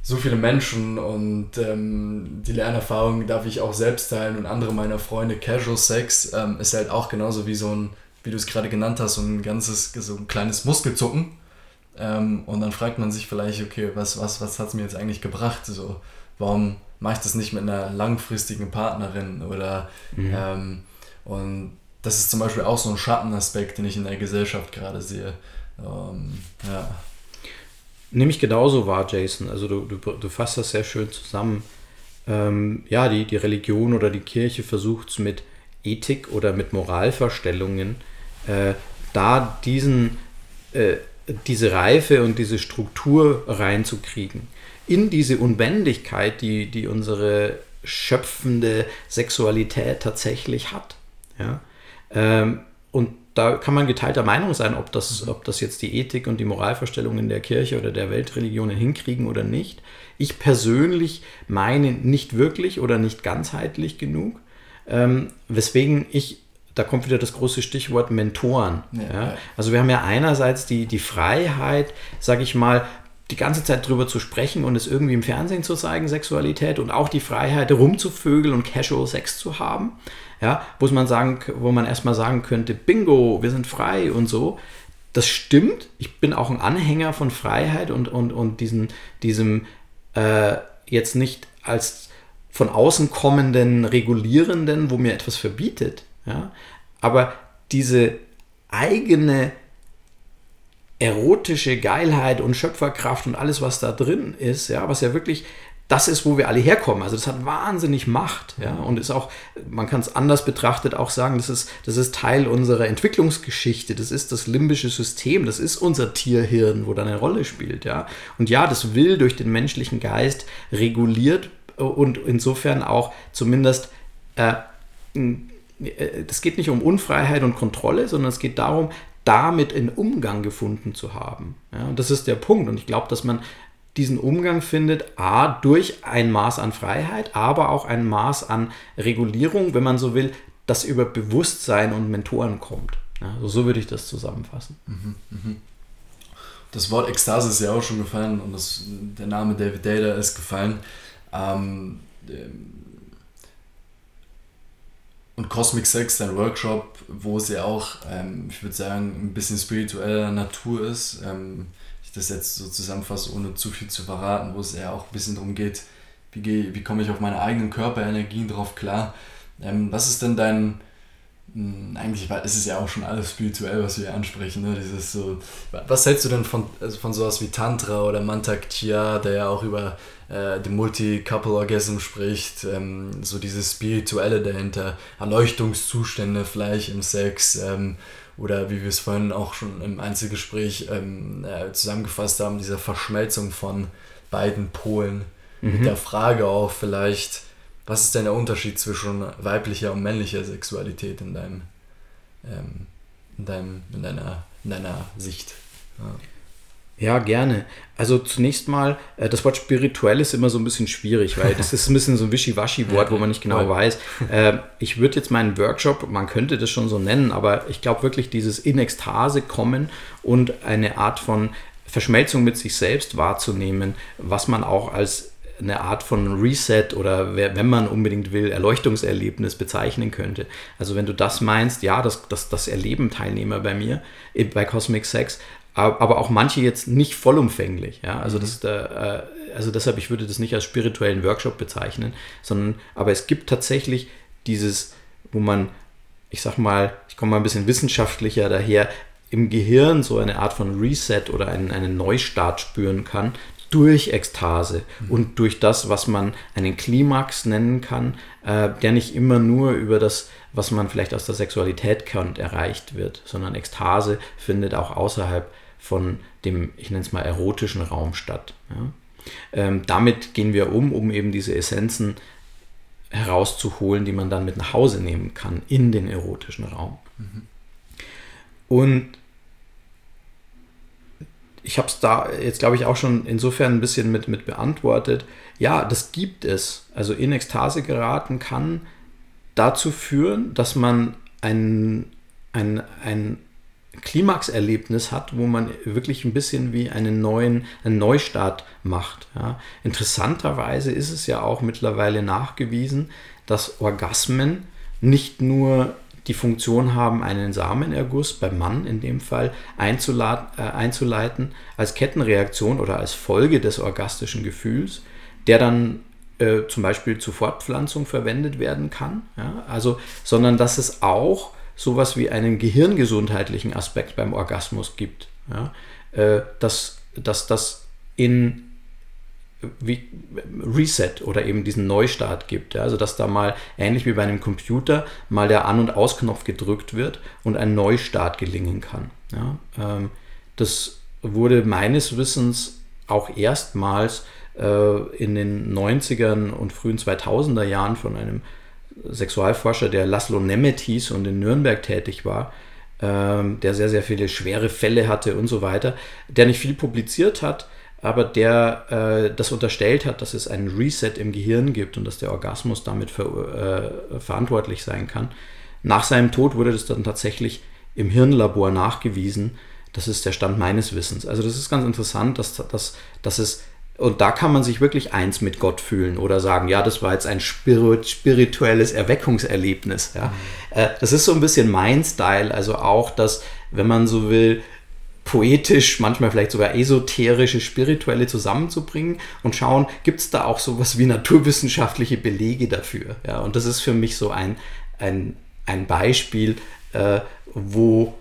so viele Menschen und ähm, die Lernerfahrung darf ich auch selbst teilen und andere meiner Freunde. Casual Sex ähm, ist halt auch genauso wie so ein wie du es gerade genannt hast, so ein ganzes, so ein kleines Muskelzucken. Ähm, und dann fragt man sich vielleicht, okay, was, was, was hat es mir jetzt eigentlich gebracht? So, warum mache ich das nicht mit einer langfristigen Partnerin? Oder mhm. ähm, und das ist zum Beispiel auch so ein Schattenaspekt, den ich in der Gesellschaft gerade sehe. Ähm, ja. Nehme ich genauso wahr, Jason. Also du, du, du fasst das sehr schön zusammen. Ähm, ja, die, die Religion oder die Kirche versucht es mit Ethik oder mit Moralvorstellungen äh, da diesen, äh, diese Reife und diese Struktur reinzukriegen. In diese Unbändigkeit, die, die unsere schöpfende Sexualität tatsächlich hat. Ja? Ähm, und da kann man geteilter Meinung sein, ob das, ob das jetzt die Ethik und die Moralvorstellungen der Kirche oder der Weltreligionen hinkriegen oder nicht. Ich persönlich meine nicht wirklich oder nicht ganzheitlich genug. Ähm, weswegen ich da kommt wieder das große Stichwort Mentoren. Ja, ja. Also wir haben ja einerseits die, die Freiheit, sage ich mal, die ganze Zeit drüber zu sprechen und es irgendwie im Fernsehen zu zeigen, Sexualität und auch die Freiheit rumzuvögeln und Casual Sex zu haben. Ja, wo man sagen, wo man erstmal sagen könnte, Bingo, wir sind frei und so. Das stimmt. Ich bin auch ein Anhänger von Freiheit und, und, und diesen, diesem äh, jetzt nicht als von außen kommenden Regulierenden, wo mir etwas verbietet. Ja? Aber diese eigene erotische Geilheit und Schöpferkraft und alles, was da drin ist, ja, was ja wirklich das ist, wo wir alle herkommen. Also das hat wahnsinnig Macht, ja, und ist auch, man kann es anders betrachtet auch sagen, das ist, das ist Teil unserer Entwicklungsgeschichte, das ist das limbische System, das ist unser Tierhirn, wo da eine Rolle spielt, ja. Und ja, das will durch den menschlichen Geist reguliert und insofern auch zumindest, äh, es geht nicht um Unfreiheit und Kontrolle, sondern es geht darum, damit in Umgang gefunden zu haben. Ja, und das ist der Punkt. Und ich glaube, dass man diesen Umgang findet, a, durch ein Maß an Freiheit, aber auch ein Maß an Regulierung, wenn man so will, das über Bewusstsein und Mentoren kommt. Ja, also so würde ich das zusammenfassen. Mhm, mh. das Wort Ekstase ist ja auch schon gefallen und das, der Name David Data ist gefallen. Ähm, ähm, und Cosmic Sex, dein Workshop, wo es ja auch, ähm, ich würde sagen, ein bisschen spiritueller Natur ist. Ähm, ich das jetzt so zusammenfasse, ohne zu viel zu verraten, wo es ja auch ein bisschen darum geht, wie, gehe, wie komme ich auf meine eigenen Körperenergien drauf klar. Ähm, was ist denn dein, hm, eigentlich ist es ja auch schon alles spirituell, was wir hier ansprechen. Ne? Dieses so, was hältst du denn von, also von sowas wie Tantra oder Mantak Chia, der ja auch über äh, den Multi-Couple-Orgasm spricht, ähm, so dieses Spirituelle dahinter, Erleuchtungszustände vielleicht im Sex ähm, oder wie wir es vorhin auch schon im Einzelgespräch ähm, äh, zusammengefasst haben, diese Verschmelzung von beiden Polen mhm. mit der Frage auch vielleicht, was ist denn der Unterschied zwischen weiblicher und männlicher Sexualität in deinem, ähm, in deinem, in deiner, in deiner Sicht? Ja. Ja, gerne. Also zunächst mal, äh, das Wort spirituell ist immer so ein bisschen schwierig, weil das ist ein bisschen so ein Wischiwaschi-Wort, wo man nicht genau weiß. Äh, ich würde jetzt meinen Workshop, man könnte das schon so nennen, aber ich glaube wirklich dieses in Ekstase kommen und eine Art von Verschmelzung mit sich selbst wahrzunehmen, was man auch als eine Art von Reset oder wenn man unbedingt will, Erleuchtungserlebnis bezeichnen könnte. Also wenn du das meinst, ja, das, das, das erleben Teilnehmer bei mir, bei Cosmic Sex, aber auch manche jetzt nicht vollumfänglich. Ja? Also, mhm. das, äh, also deshalb, ich würde das nicht als spirituellen Workshop bezeichnen, sondern aber es gibt tatsächlich dieses, wo man, ich sag mal, ich komme mal ein bisschen wissenschaftlicher daher, im Gehirn so eine Art von Reset oder einen, einen Neustart spüren kann, durch Ekstase mhm. und durch das, was man einen Klimax nennen kann, äh, der nicht immer nur über das, was man vielleicht aus der Sexualität kennt, erreicht wird, sondern Ekstase findet auch außerhalb von dem, ich nenne es mal, erotischen Raum statt. Ja. Ähm, damit gehen wir um, um eben diese Essenzen herauszuholen, die man dann mit nach Hause nehmen kann in den erotischen Raum. Mhm. Und ich habe es da jetzt, glaube ich, auch schon insofern ein bisschen mit, mit beantwortet. Ja, das gibt es. Also in Ekstase geraten kann dazu führen, dass man ein, ein, ein Klimaxerlebnis hat, wo man wirklich ein bisschen wie einen neuen einen Neustart macht. Ja. Interessanterweise ist es ja auch mittlerweile nachgewiesen, dass Orgasmen nicht nur die Funktion haben, einen Samenerguss beim Mann in dem Fall äh, einzuleiten als Kettenreaktion oder als Folge des orgastischen Gefühls, der dann äh, zum Beispiel zur Fortpflanzung verwendet werden kann. Ja? Also, sondern dass es auch sowas wie einen gehirngesundheitlichen Aspekt beim Orgasmus gibt. Ja? Äh, dass, dass das in wie Reset oder eben diesen Neustart gibt. Ja? Also dass da mal ähnlich wie bei einem Computer mal der An- und Ausknopf gedrückt wird und ein Neustart gelingen kann. Ja? Ähm, das wurde meines Wissens auch erstmals äh, in den 90ern und frühen 2000er Jahren von einem Sexualforscher, der Laszlo Nemeth hieß und in Nürnberg tätig war, ähm, der sehr, sehr viele schwere Fälle hatte und so weiter, der nicht viel publiziert hat, aber der äh, das unterstellt hat, dass es einen Reset im Gehirn gibt und dass der Orgasmus damit ver äh, verantwortlich sein kann. Nach seinem Tod wurde das dann tatsächlich im Hirnlabor nachgewiesen. Das ist der Stand meines Wissens. Also das ist ganz interessant, dass, dass, dass es, und da kann man sich wirklich eins mit Gott fühlen oder sagen, ja, das war jetzt ein spirituelles Erweckungserlebnis. Ja. Mhm. Äh, das ist so ein bisschen mein Style, also auch, dass, wenn man so will, poetisch, manchmal vielleicht sogar esoterische, spirituelle zusammenzubringen und schauen, gibt es da auch sowas wie naturwissenschaftliche Belege dafür. Ja, und das ist für mich so ein, ein, ein Beispiel, äh, wo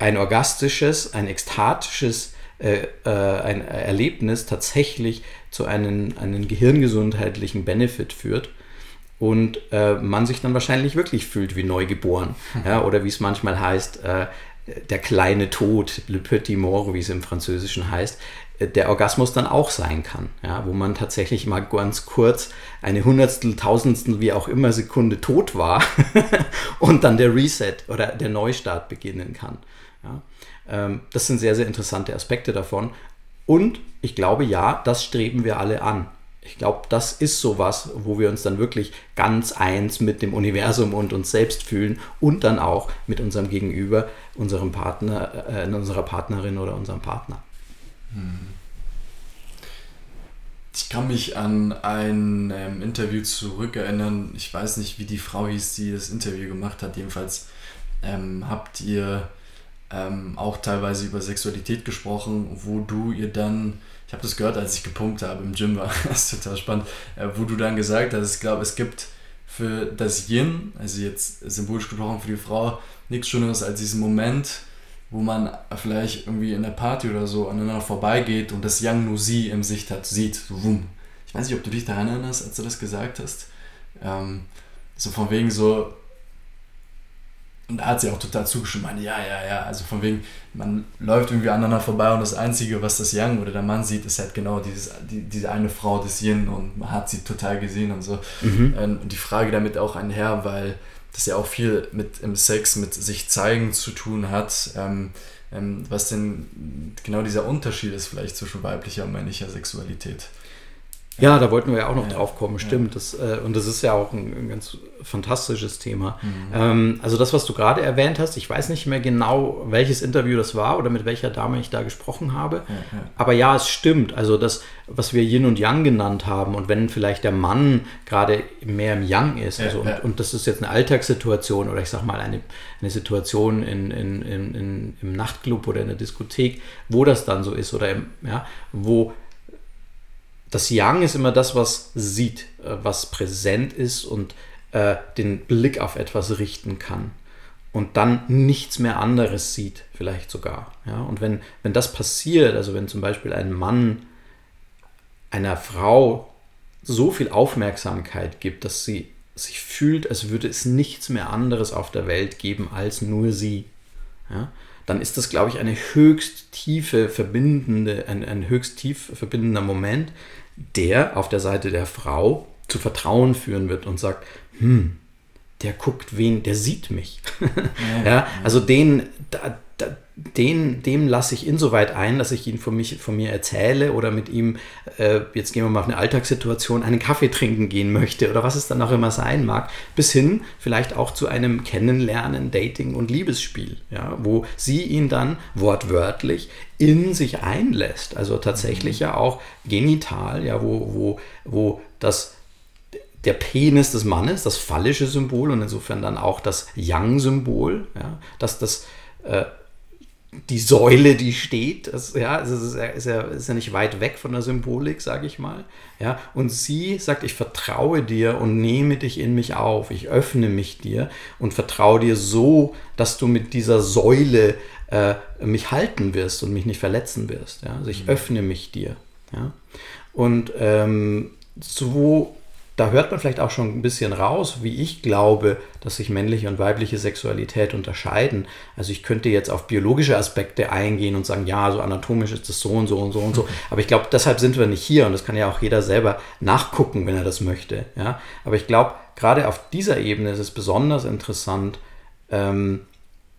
ein orgastisches, ein ekstatisches äh, äh, ein Erlebnis tatsächlich zu einem, einem gehirngesundheitlichen Benefit führt und äh, man sich dann wahrscheinlich wirklich fühlt wie neugeboren. Mhm. Ja, oder wie es manchmal heißt, äh, der kleine Tod, le petit mort, wie es im Französischen heißt, äh, der Orgasmus dann auch sein kann, ja, wo man tatsächlich mal ganz kurz eine Hundertstel, Tausendstel, wie auch immer Sekunde tot war und dann der Reset oder der Neustart beginnen kann. Ja. Ähm, das sind sehr, sehr interessante Aspekte davon. Und ich glaube, ja, das streben wir alle an. ich glaube, das ist sowas, wo wir uns dann wirklich ganz eins mit dem Universum und uns selbst fühlen und dann auch mit unserem Gegenüber, unserem Partner, äh, unserer Partnerin oder unserem Partner. Ich kann mich an ein ähm, Interview zurückerinnern. Ich weiß nicht, wie die Frau hieß, die das Interview gemacht hat. Jedenfalls ähm, habt ihr ähm, auch teilweise über Sexualität gesprochen, wo du ihr dann ich habe das gehört, als ich gepumpt habe im Gym war. Das ist total spannend. Äh, wo du dann gesagt hast, ich glaube, es gibt für das Yin, also jetzt symbolisch gesprochen für die Frau, nichts Schöneres als diesen Moment, wo man vielleicht irgendwie in der Party oder so aneinander vorbeigeht und das Yang nur sie im Sicht hat, sieht, so wumm. Ich weiß nicht, ob du dich daran erinnerst, als du das gesagt hast. Ähm, so von wegen so, und da hat sie auch total zugestimmt, meinte, ja, ja, ja, also von wegen, man läuft irgendwie aneinander vorbei und das Einzige, was das Young oder der Mann sieht, ist halt genau dieses, die, diese eine Frau des Yin und man hat sie total gesehen und so. Mhm. Ähm, und die Frage damit auch einher, weil das ja auch viel mit im Sex, mit sich zeigen zu tun hat, ähm, ähm, was denn genau dieser Unterschied ist vielleicht zwischen weiblicher und männlicher Sexualität. Ja, da wollten wir ja auch noch ja, drauf kommen, stimmt. Ja. Das, äh, und das ist ja auch ein, ein ganz fantastisches Thema. Mhm. Ähm, also das, was du gerade erwähnt hast, ich weiß nicht mehr genau, welches Interview das war oder mit welcher Dame ich da gesprochen habe. Ja, Aber ja, es stimmt. Also das, was wir Yin und Yang genannt haben und wenn vielleicht der Mann gerade mehr im Yang ist, also und, und, das ist jetzt eine Alltagssituation oder ich sag mal eine, eine Situation in, in, in, in, im Nachtclub oder in der Diskothek, wo das dann so ist oder im, ja, wo das Yang ist immer das, was sieht, äh, was präsent ist und äh, den Blick auf etwas richten kann und dann nichts mehr anderes sieht, vielleicht sogar. Ja? Und wenn, wenn das passiert, also wenn zum Beispiel ein Mann einer Frau so viel Aufmerksamkeit gibt, dass sie sich fühlt, als würde es nichts mehr anderes auf der Welt geben als nur sie, ja? Dann ist das, glaube ich, eine höchst tiefe verbindende, ein, ein höchst tief verbindender Moment, der auf der Seite der Frau zu Vertrauen führen wird und sagt, hm, der guckt wen, der sieht mich. ja, ja, also den, da, den, dem lasse ich insoweit ein, dass ich ihn von, mich, von mir erzähle oder mit ihm, äh, jetzt gehen wir mal auf eine Alltagssituation, einen Kaffee trinken gehen möchte oder was es dann auch immer sein mag, bis hin vielleicht auch zu einem Kennenlernen, Dating und Liebesspiel, ja, wo sie ihn dann wortwörtlich in sich einlässt. Also tatsächlich ja auch genital, ja, wo, wo, wo das der Penis des Mannes, das phallische Symbol und insofern dann auch das Yang-Symbol, ja, dass das äh, die Säule, die steht, das, ja, es ist, ist, ja, ist ja nicht weit weg von der Symbolik, sage ich mal. Ja, und sie sagt, ich vertraue dir und nehme dich in mich auf, ich öffne mich dir und vertraue dir so, dass du mit dieser Säule äh, mich halten wirst und mich nicht verletzen wirst. Ja? Also ich mhm. öffne mich dir. Ja? Und ähm, so da hört man vielleicht auch schon ein bisschen raus, wie ich glaube, dass sich männliche und weibliche Sexualität unterscheiden. Also ich könnte jetzt auf biologische Aspekte eingehen und sagen, ja, so anatomisch ist das so und so und so und so. Aber ich glaube, deshalb sind wir nicht hier und das kann ja auch jeder selber nachgucken, wenn er das möchte. Ja? Aber ich glaube, gerade auf dieser Ebene ist es besonders interessant ähm,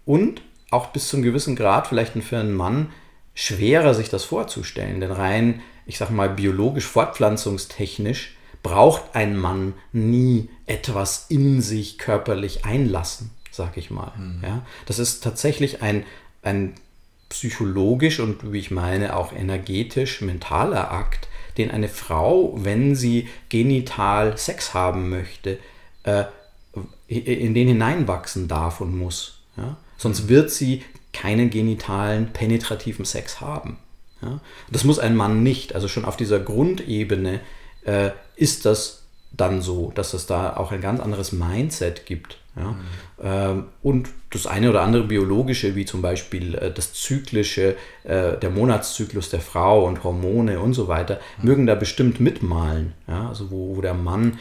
und auch bis zu einem gewissen Grad vielleicht für einen Mann schwerer, sich das vorzustellen. Denn rein, ich sag mal, biologisch, fortpflanzungstechnisch braucht ein Mann nie etwas in sich körperlich einlassen, sag ich mal. Mhm. Ja, das ist tatsächlich ein, ein psychologisch und wie ich meine auch energetisch mentaler Akt, den eine Frau, wenn sie genital Sex haben möchte, äh, in den hineinwachsen darf und muss. Ja? Sonst mhm. wird sie keinen genitalen, penetrativen Sex haben. Ja? Das muss ein Mann nicht. Also schon auf dieser Grundebene äh, ist das dann so, dass es da auch ein ganz anderes Mindset gibt. Ja? Mhm. Ähm, und das eine oder andere biologische, wie zum Beispiel äh, das zyklische, äh, der Monatszyklus der Frau und Hormone und so weiter, mhm. mögen da bestimmt mitmalen. Ja? Also wo, wo der Mann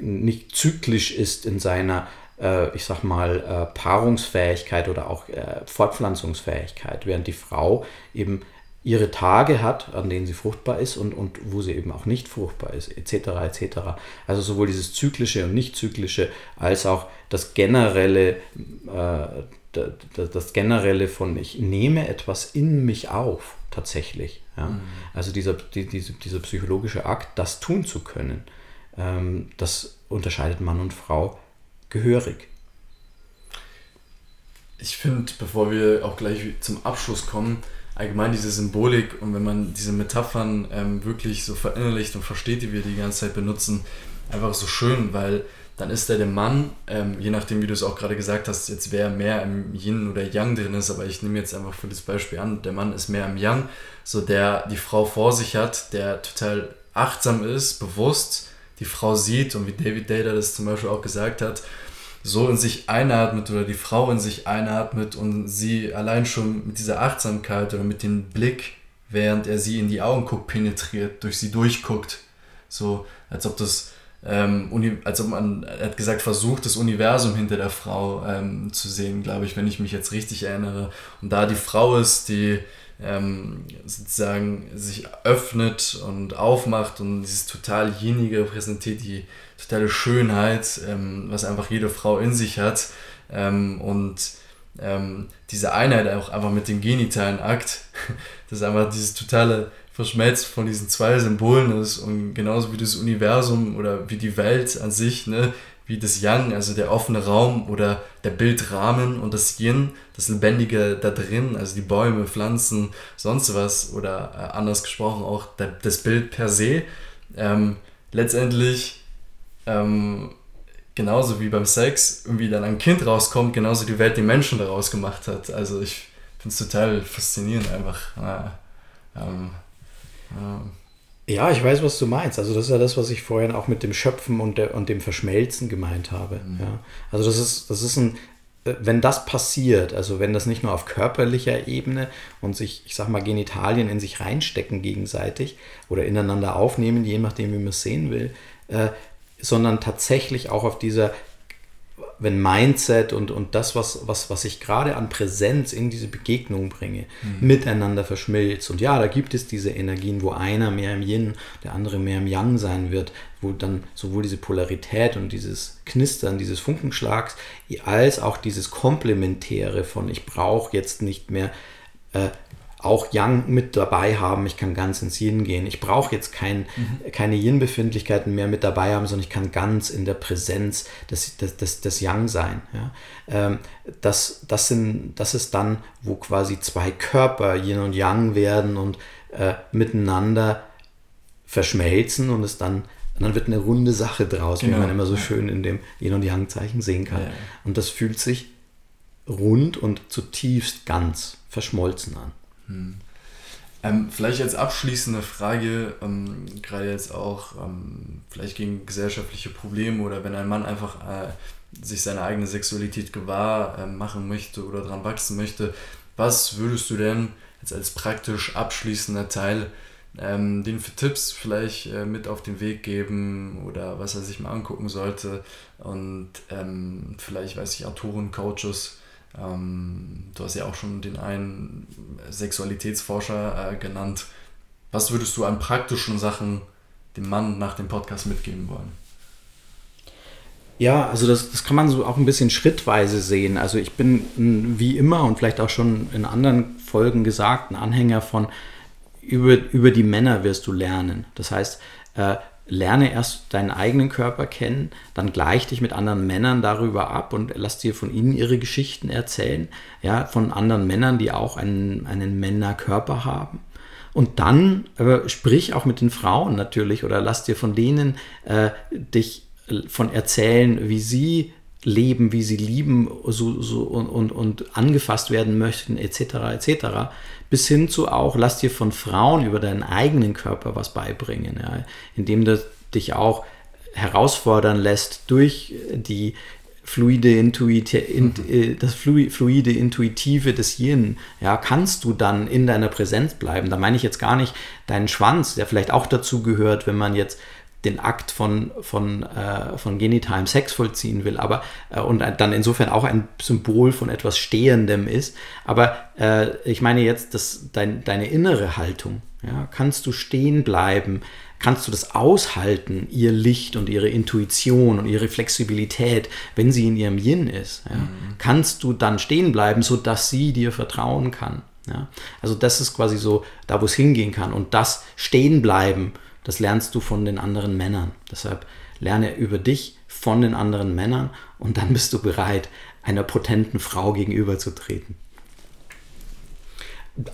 nicht zyklisch ist in seiner äh, ich sag mal, äh, Paarungsfähigkeit oder auch äh, Fortpflanzungsfähigkeit, während die Frau eben ihre Tage hat, an denen sie fruchtbar ist und, und wo sie eben auch nicht fruchtbar ist, etc. etc. Also sowohl dieses zyklische und nicht zyklische, als auch das generelle, äh, das Generelle von ich nehme etwas in mich auf, tatsächlich. Ja? Mhm. Also dieser, die, diese, dieser psychologische Akt, das tun zu können, ähm, das unterscheidet Mann und Frau gehörig. Ich finde, bevor wir auch gleich zum Abschluss kommen, allgemein diese Symbolik und wenn man diese Metaphern ähm, wirklich so verinnerlicht und versteht, die wir die ganze Zeit benutzen, einfach so schön, weil dann ist er der Mann, ähm, je nachdem, wie du es auch gerade gesagt hast, jetzt wer mehr im Yin oder Yang drin ist, aber ich nehme jetzt einfach für das Beispiel an, der Mann ist mehr im Yang, so der die Frau vor sich hat, der total achtsam ist, bewusst die Frau sieht und wie David Data das zum Beispiel auch gesagt hat, so in sich einatmet oder die Frau in sich einatmet und sie allein schon mit dieser Achtsamkeit oder mit dem Blick, während er sie in die Augen guckt, penetriert, durch sie durchguckt. So, als ob das ähm, als ob man, er hat gesagt, versucht, das Universum hinter der Frau ähm, zu sehen, glaube ich, wenn ich mich jetzt richtig erinnere. Und da die Frau ist, die ähm, sozusagen sich öffnet und aufmacht und dieses total jenige repräsentiert, die totale Schönheit, ähm, was einfach jede Frau in sich hat. Ähm, und ähm, diese Einheit auch einfach mit dem genitalen Akt, das ist einfach dieses totale verschmelzt von diesen zwei Symbolen ist und genauso wie das Universum oder wie die Welt an sich, ne, wie das Yang, also der offene Raum oder der Bildrahmen und das Yin, das Lebendige da drin, also die Bäume, Pflanzen, sonst was oder äh, anders gesprochen auch der, das Bild per se, ähm, letztendlich ähm, genauso wie beim Sex irgendwie dann ein Kind rauskommt, genauso die Welt die Menschen daraus gemacht hat. Also ich finde es total faszinierend einfach. Ja, ähm, ja, ich weiß, was du meinst. Also das ist ja das, was ich vorhin auch mit dem Schöpfen und, der, und dem Verschmelzen gemeint habe. Mhm. Ja. Also das ist, das ist ein, wenn das passiert, also wenn das nicht nur auf körperlicher Ebene und sich, ich sag mal, Genitalien in sich reinstecken gegenseitig oder ineinander aufnehmen, je nachdem, wie man es sehen will, äh, sondern tatsächlich auch auf dieser wenn Mindset und, und das, was, was, was ich gerade an Präsenz in diese Begegnung bringe, mhm. miteinander verschmilzt. Und ja, da gibt es diese Energien, wo einer mehr im Yin, der andere mehr im Yang sein wird, wo dann sowohl diese Polarität und dieses Knistern dieses Funkenschlags, als auch dieses Komplementäre von ich brauche jetzt nicht mehr äh, auch Yang mit dabei haben. Ich kann ganz ins Yin gehen. Ich brauche jetzt kein, mhm. keine Yin-Befindlichkeiten mehr mit dabei haben, sondern ich kann ganz in der Präsenz des, des, des, des Yang sein. Ja? Ähm, das, das, sind, das ist dann, wo quasi zwei Körper Yin und Yang werden und äh, miteinander verschmelzen und es dann und dann wird eine runde Sache draus, genau. wie man immer so schön in dem Yin und Yang-Zeichen sehen kann. Ja. Und das fühlt sich rund und zutiefst ganz verschmolzen an. Hm. Ähm, vielleicht als abschließende Frage, ähm, gerade jetzt auch ähm, vielleicht gegen gesellschaftliche Probleme oder wenn ein Mann einfach äh, sich seine eigene Sexualität gewahr äh, machen möchte oder daran wachsen möchte, was würdest du denn jetzt als praktisch abschließender Teil ähm, den für Tipps vielleicht äh, mit auf den Weg geben oder was er sich mal angucken sollte und ähm, vielleicht, weiß ich, Autoren, Coaches, ähm, du hast ja auch schon den einen Sexualitätsforscher äh, genannt. Was würdest du an praktischen Sachen dem Mann nach dem Podcast mitgeben wollen? Ja, also das, das kann man so auch ein bisschen schrittweise sehen. Also ich bin wie immer und vielleicht auch schon in anderen Folgen gesagt, ein Anhänger von über, über die Männer wirst du lernen. Das heißt, äh, lerne erst deinen eigenen Körper kennen, dann gleich dich mit anderen Männern darüber ab und lass dir von ihnen ihre Geschichten erzählen, ja, von anderen Männern, die auch einen, einen Männerkörper haben. Und dann äh, sprich auch mit den Frauen natürlich oder lass dir von denen äh, dich von erzählen, wie sie leben, wie sie lieben so, so, und, und, und angefasst werden möchten, etc. etc. Bis hin zu auch, lass dir von Frauen über deinen eigenen Körper was beibringen, ja, indem du dich auch herausfordern lässt durch die fluide Intuite, in, mhm. Äh, das fluide Intuitive des Yin, ja, kannst du dann in deiner Präsenz bleiben. Da meine ich jetzt gar nicht deinen Schwanz, der vielleicht auch dazu gehört, wenn man jetzt den Akt von, von, äh, von genitalem Sex vollziehen will, aber äh, und dann insofern auch ein Symbol von etwas Stehendem ist. Aber äh, ich meine jetzt, dass dein, deine innere Haltung, ja, kannst du stehen bleiben, kannst du das aushalten, ihr Licht und ihre Intuition und ihre Flexibilität, wenn sie in ihrem Yin ist? Ja? Mhm. Kannst du dann stehen bleiben, sodass sie dir vertrauen kann? Ja? Also das ist quasi so da, wo es hingehen kann. Und das Stehen bleiben, das lernst du von den anderen Männern. Deshalb lerne über dich von den anderen Männern und dann bist du bereit, einer potenten Frau gegenüberzutreten.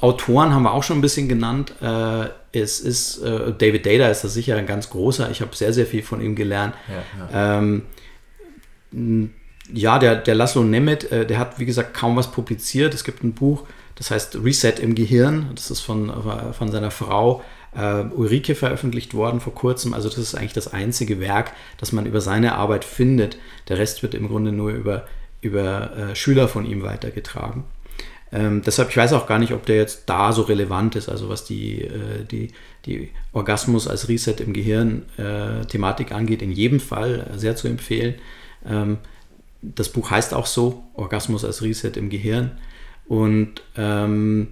Autoren haben wir auch schon ein bisschen genannt. Äh, es ist, äh, David Data ist da sicher ein ganz großer. Ich habe sehr, sehr viel von ihm gelernt. Ja, ja. Ähm, ja der, der Laszlo Nemeth, äh, der hat, wie gesagt, kaum was publiziert. Es gibt ein Buch, das heißt Reset im Gehirn. Das ist von, von seiner Frau äh, Ulrike veröffentlicht worden vor kurzem. Also das ist eigentlich das einzige Werk, das man über seine Arbeit findet. Der Rest wird im Grunde nur über, über äh, Schüler von ihm weitergetragen. Ähm, deshalb, ich weiß auch gar nicht, ob der jetzt da so relevant ist, also was die, äh, die, die Orgasmus als Reset im Gehirn äh, Thematik angeht, in jedem Fall sehr zu empfehlen. Ähm, das Buch heißt auch so, Orgasmus als Reset im Gehirn. Und ähm,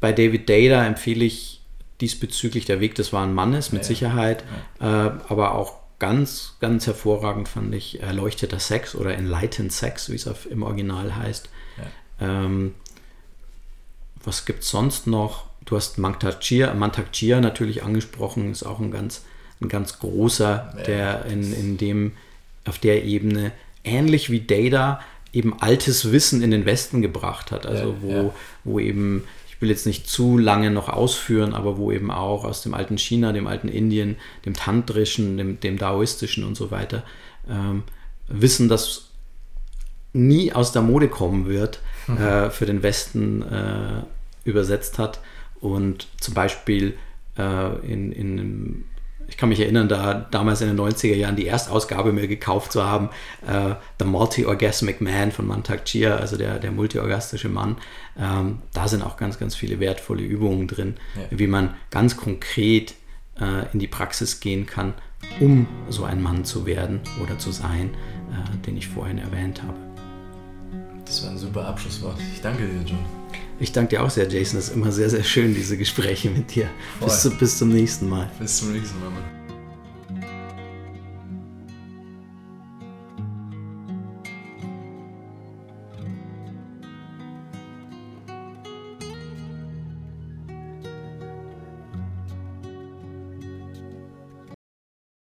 bei David Data empfehle ich diesbezüglich der Weg des wahren Mannes mit ja, Sicherheit, ja. Äh, aber auch ganz, ganz hervorragend fand ich Erleuchteter Sex oder Enlightened Sex, wie es im Original heißt. Ähm, was gibt es sonst noch? Du hast Mantakchir, Mantakchir natürlich angesprochen, ist auch ein ganz, ein ganz großer, der in, in dem, auf der Ebene, ähnlich wie Data, eben altes Wissen in den Westen gebracht hat. Also wo, ja. wo eben, ich will jetzt nicht zu lange noch ausführen, aber wo eben auch aus dem alten China, dem alten Indien, dem Tantrischen, dem, dem Daoistischen und so weiter, ähm, Wissen, das nie aus der Mode kommen wird, mhm. äh, für den Westen äh, übersetzt hat. Und zum Beispiel äh, in, in, ich kann mich erinnern, da damals in den 90er Jahren die Erstausgabe mir gekauft zu haben, äh, The Multi-Orgasmic Man von Mantak Chia, also der, der multiorgastische Mann. Ähm, da sind auch ganz, ganz viele wertvolle Übungen drin, ja. wie man ganz konkret äh, in die Praxis gehen kann, um so ein Mann zu werden oder zu sein, äh, den ich vorhin erwähnt habe. Das war ein super Abschlusswort. Ich danke dir, John. Ich danke dir auch sehr, Jason. Es ist immer sehr, sehr schön, diese Gespräche mit dir. Bis, zu, bis zum nächsten Mal. Bis zum nächsten Mal. Mann.